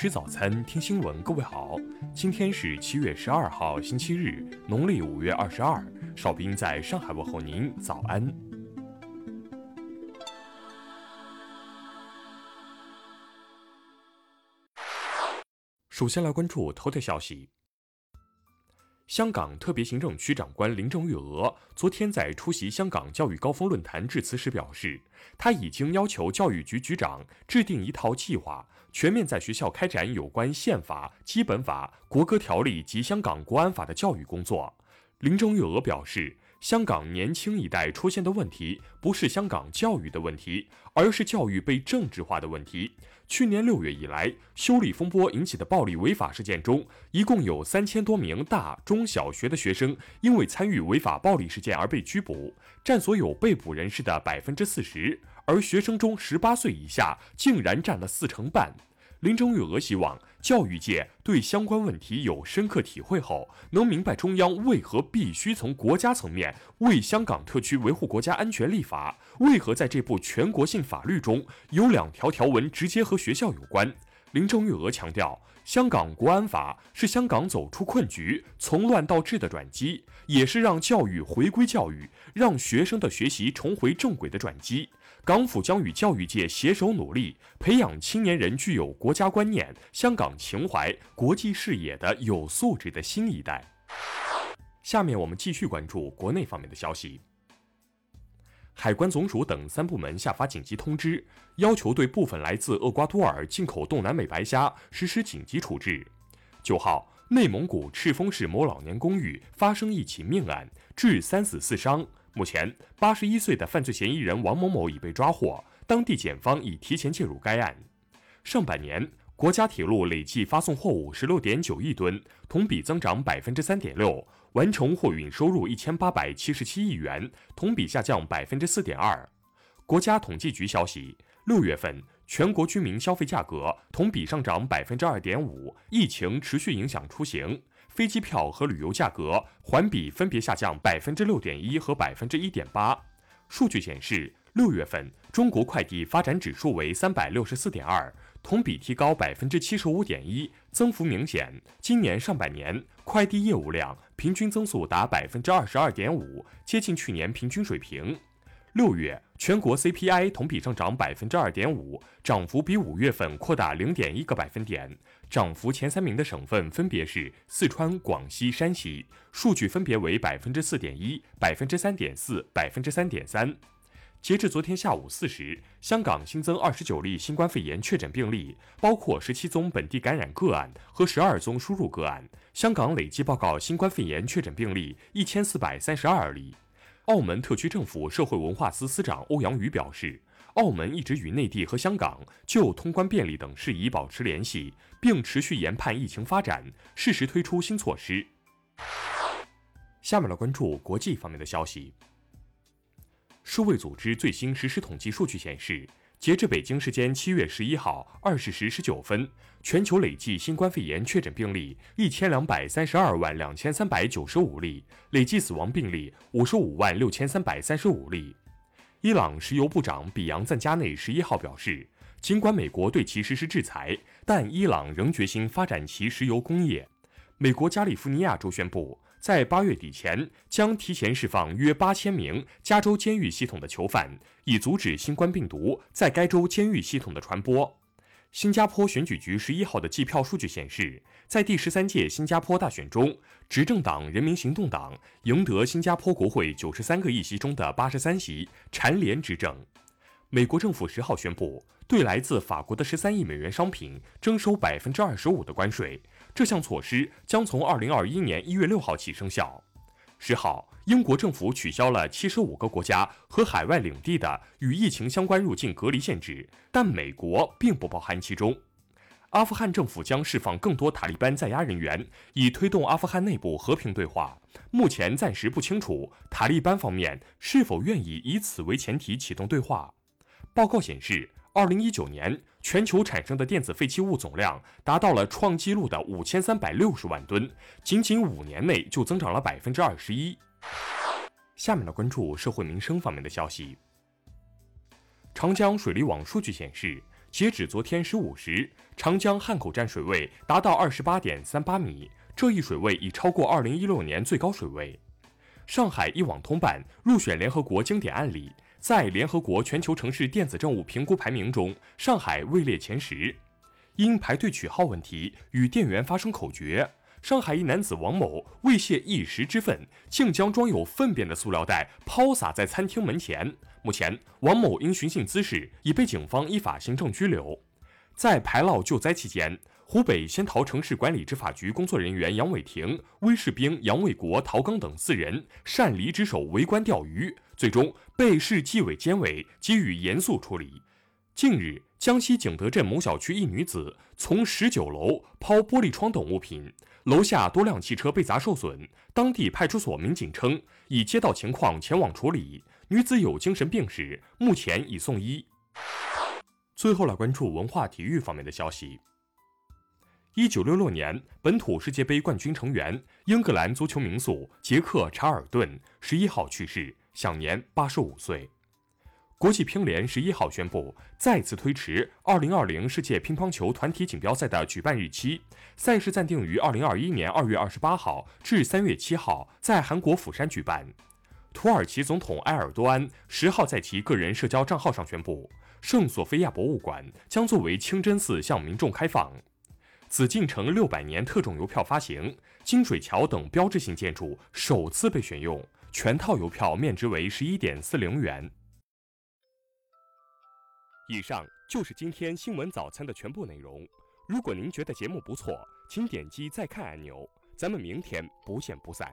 吃早餐，听新闻。各位好，今天是七月十二号，星期日，农历五月二十二。哨兵在上海问候您，早安。首先来关注头条消息。香港特别行政区长官林郑月娥昨天在出席香港教育高峰论坛致辞时表示，他已经要求教育局局长制定一套计划，全面在学校开展有关宪法、基本法、国歌条例及香港国安法的教育工作。林郑月娥表示。香港年轻一代出现的问题，不是香港教育的问题，而是教育被政治化的问题。去年六月以来，修例风波引起的暴力违法事件中，一共有三千多名大中小学的学生因为参与违法暴力事件而被拘捕，占所有被捕人士的百分之四十，而学生中十八岁以下竟然占了四成半。林郑月娥希望教育界对相关问题有深刻体会后，能明白中央为何必须从国家层面为香港特区维护国家安全立法，为何在这部全国性法律中有两条条文直接和学校有关。林郑月娥强调，香港国安法是香港走出困局、从乱到治的转机，也是让教育回归教育、让学生的学习重回正轨的转机。港府将与教育界携手努力，培养青年人具有国家观念、香港情怀、国际视野的有素质的新一代。下面我们继续关注国内方面的消息。海关总署等三部门下发紧急通知，要求对部分来自厄瓜多尔进口冻南美白虾实施紧急处置。九号，内蒙古赤峰市某老年公寓发生一起命案，致三死四伤。目前，八十一岁的犯罪嫌疑人王某某已被抓获，当地检方已提前介入该案。上半年，国家铁路累计发送货物十六点九亿吨，同比增长百分之三点六，完成货运收入一千八百七十七亿元，同比下降百分之四点二。国家统计局消息，六月份全国居民消费价格同比上涨百分之二点五，疫情持续影响出行。飞机票和旅游价格环比分别下降百分之六点一和百分之一点八。数据显示，六月份中国快递发展指数为三百六十四点二，同比提高百分之七十五点一，增幅明显。今年上半年快递业务量平均增速达百分之二十二点五，接近去年平均水平。六月全国 CPI 同比上涨百分之二点五，涨幅比五月份扩大零点一个百分点。涨幅前三名的省份分别是四川、广西、山西，数据分别为百分之四点一、百分之三点四、百分之三点三。截至昨天下午四时，香港新增二十九例新冠肺炎确诊病例，包括十七宗本地感染个案和十二宗输入个案。香港累计报告新冠肺炎确诊病例一千四百三十二例。澳门特区政府社会文化司司长欧阳宇表示，澳门一直与内地和香港就通关便利等事宜保持联系，并持续研判疫情发展，适时推出新措施。下面来关注国际方面的消息。世卫组织最新实时统计数据显示。截至北京时间七月十一号二十时十九分，全球累计新冠肺炎确诊病例一千两百三十二万两千三百九十五例，累计死亡病例五十五万六千三百三十五例。伊朗石油部长比扬赞加内十一号表示，尽管美国对其实施制裁，但伊朗仍决心发展其石油工业。美国加利福尼亚州宣布。在八月底前，将提前释放约八千名加州监狱系统的囚犯，以阻止新冠病毒在该州监狱系统的传播。新加坡选举局十一号的计票数据显示，在第十三届新加坡大选中，执政党人民行动党赢得新加坡国会九十三个议席中的八十三席，蝉联执政。美国政府十号宣布，对来自法国的十三亿美元商品征收百分之二十五的关税。这项措施将从二零二一年一月六号起生效。十号，英国政府取消了七十五个国家和海外领地的与疫情相关入境隔离限制，但美国并不包含其中。阿富汗政府将释放更多塔利班在押人员，以推动阿富汗内部和平对话。目前暂时不清楚塔利班方面是否愿意以此为前提启动对话。报告显示，二零一九年全球产生的电子废弃物总量达到了创纪录的五千三百六十万吨，仅仅五年内就增长了百分之二十一。下面来关注社会民生方面的消息。长江水利网数据显示，截止昨天十五时，长江汉口站水位达到二十八点三八米，这一水位已超过二零一六年最高水位。上海一网通办入选联合国经典案例，在联合国全球城市电子政务评估排名中，上海位列前十。因排队取号问题与店员发生口角，上海一男子王某为泄一时之愤，竟将装有粪便的塑料袋抛洒在餐厅门前。目前，王某因寻衅滋事已被警方依法行政拘留。在排涝救灾期间，湖北仙桃城市管理执法局工作人员杨伟霆、威士兵杨卫国、陶刚等四人擅离职守围观钓鱼，最终被市纪委监委给予严肃处理。近日，江西景德镇某小区一女子从十九楼抛玻璃窗等物品，楼下多辆汽车被砸受损。当地派出所民警称，已接到情况前往处理。女子有精神病史，目前已送医。最后来关注文化体育方面的消息。一九六六年本土世界杯冠军成员英格兰足球名宿杰克查尔顿十一号去世，享年八十五岁。国际乒联十一号宣布再次推迟二零二零世界乒乓球团体锦标赛的举办日期，赛事暂定于二零二一年二月二十八号至三月七号在韩国釜山举办。土耳其总统埃尔多安十号在其个人社交账号上宣布，圣索菲亚博物馆将作为清真寺向民众开放。紫禁城六百年特种邮票发行，金水桥等标志性建筑首次被选用，全套邮票面值为十一点四零元。以上就是今天新闻早餐的全部内容。如果您觉得节目不错，请点击再看按钮。咱们明天不见不散。